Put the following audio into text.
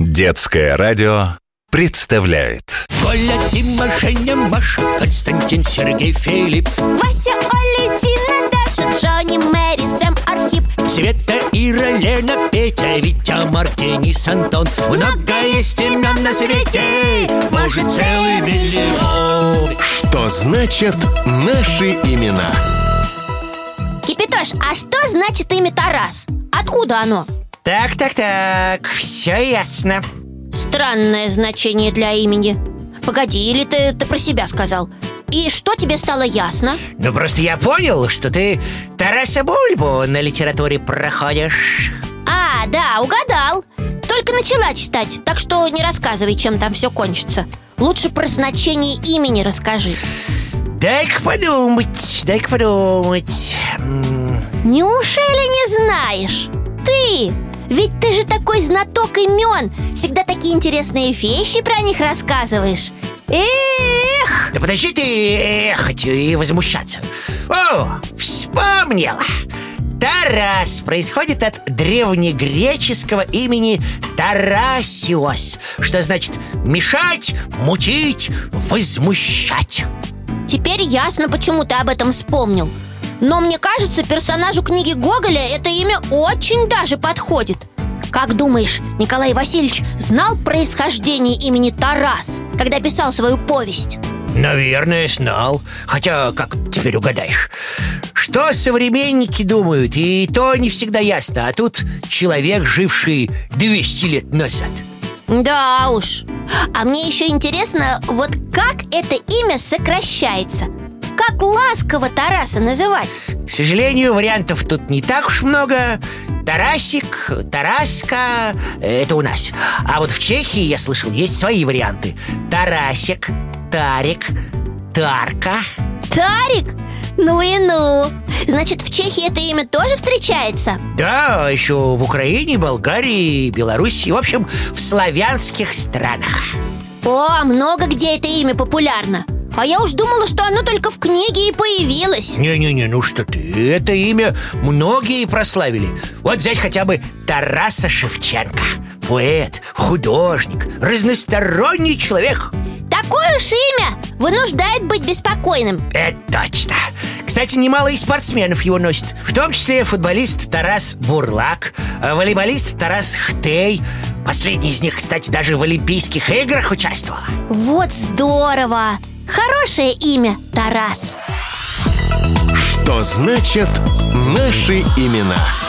Детское радио представляет Коля, Дима, Женя, Маша, Константин, Сергей, Филипп, Вася, Оля, Зина, Даша, Джонни, Мэри, Сэм, Архип Света, Ира, Лена, Петя, Витя, Мартинис, Антон Много есть имен на свете, может целый миллион Что значит наши имена? Кипятош, а что значит имя Тарас? Откуда оно? Так, так, так, все ясно Странное значение для имени Погоди, или ты, ты про себя сказал? И что тебе стало ясно? Ну просто я понял, что ты Тараса Бульбу на литературе проходишь А, да, угадал Только начала читать, так что не рассказывай, чем там все кончится Лучше про значение имени расскажи Дай-ка подумать, дай-ка подумать Неужели не знаешь? Ты! Ведь ты же такой знаток имен. Всегда такие интересные вещи про них рассказываешь. Эх! Да подожди ты ехать и возмущаться. О, вспомнила. Тарас происходит от древнегреческого имени Тарасиос Что значит мешать, мутить, возмущать Теперь ясно, почему ты об этом вспомнил Но мне кажется, персонажу книги Гоголя это имя очень даже подходит. Как думаешь, Николай Васильевич знал происхождение имени Тарас, когда писал свою повесть? Наверное, знал. Хотя, как теперь угадаешь? Что современники думают, и то не всегда ясно. А тут человек, живший 200 лет назад. Да уж. А мне еще интересно, вот как это имя сокращается Как ласково Тараса называть? К сожалению, вариантов тут не так уж много. Тарасик, Тараска – это у нас. А вот в Чехии, я слышал, есть свои варианты. Тарасик, Тарик, Тарка. Тарик? Ну и ну. Значит, в Чехии это имя тоже встречается? Да, еще в Украине, Болгарии, Белоруссии В общем, в славянских странах. О, много где это имя популярно А я уж думала, что оно только в книге и появилось. Не-не-не, ну что ты, это имя многие прославили. Вот взять хотя бы Тараса Шевченко. Поэт, художник, разносторонний человек. Такое уж имя вынуждает быть беспокойным. Это точно. Кстати, немало и спортсменов его носят В том числе футболист Тарас Бурлак э, Волейболист Тарас Хтей. Последний из них, кстати, даже в Олимпийских играх участвовал Вот здорово! Хорошее имя Тарас Что значит наши имена?